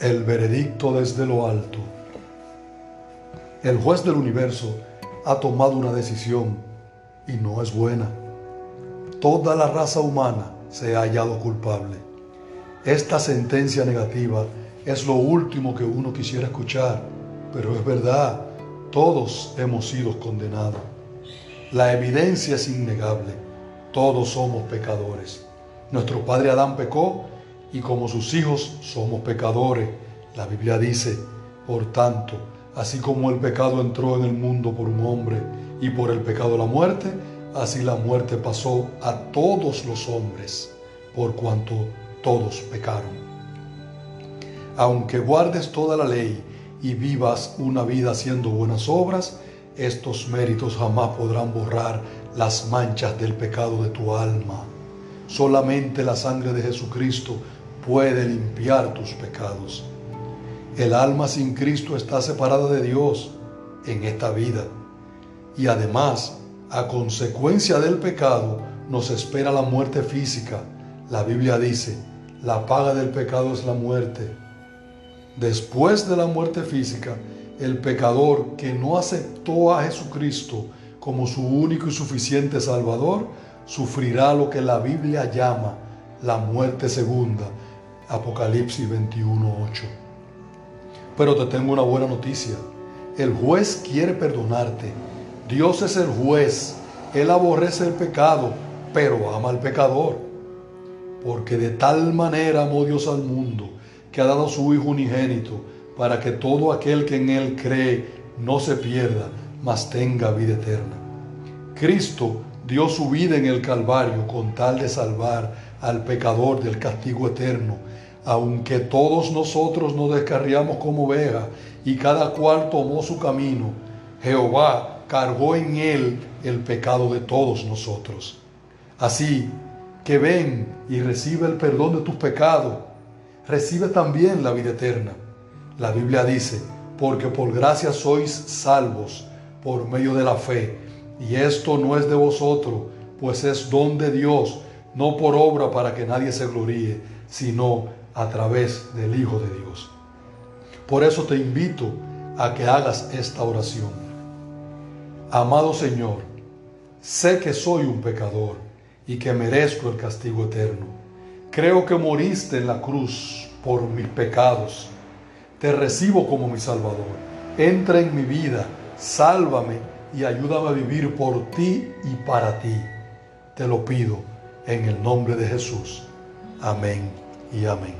El veredicto desde lo alto. El juez del universo ha tomado una decisión y no es buena. Toda la raza humana se ha hallado culpable. Esta sentencia negativa es lo último que uno quisiera escuchar, pero es verdad, todos hemos sido condenados. La evidencia es innegable, todos somos pecadores. Nuestro padre Adán pecó y como sus hijos somos pecadores. La Biblia dice, por tanto, así como el pecado entró en el mundo por un hombre y por el pecado la muerte, así la muerte pasó a todos los hombres, por cuanto todos pecaron. Aunque guardes toda la ley y vivas una vida haciendo buenas obras, estos méritos jamás podrán borrar las manchas del pecado de tu alma. Solamente la sangre de Jesucristo puede limpiar tus pecados. El alma sin Cristo está separada de Dios en esta vida. Y además, a consecuencia del pecado, nos espera la muerte física. La Biblia dice, la paga del pecado es la muerte. Después de la muerte física, el pecador que no aceptó a Jesucristo como su único y suficiente Salvador, sufrirá lo que la Biblia llama la muerte segunda, Apocalipsis 21:8. Pero te tengo una buena noticia. El juez quiere perdonarte. Dios es el juez. Él aborrece el pecado, pero ama al pecador. Porque de tal manera amó Dios al mundo, que ha dado a su Hijo unigénito, para que todo aquel que en Él cree no se pierda, mas tenga vida eterna. Cristo dio su vida en el Calvario con tal de salvar al pecador del castigo eterno aunque todos nosotros nos descarriamos como ovejas y cada cual tomó su camino, Jehová cargó en él el pecado de todos nosotros. Así que ven y recibe el perdón de tus pecados, recibe también la vida eterna. La Biblia dice, porque por gracia sois salvos por medio de la fe, y esto no es de vosotros, pues es don de Dios, no por obra para que nadie se gloríe, sino a través del Hijo de Dios. Por eso te invito a que hagas esta oración. Amado Señor, sé que soy un pecador y que merezco el castigo eterno. Creo que moriste en la cruz por mis pecados. Te recibo como mi Salvador. Entra en mi vida, sálvame y ayúdame a vivir por ti y para ti. Te lo pido en el nombre de Jesús. Amén y amén.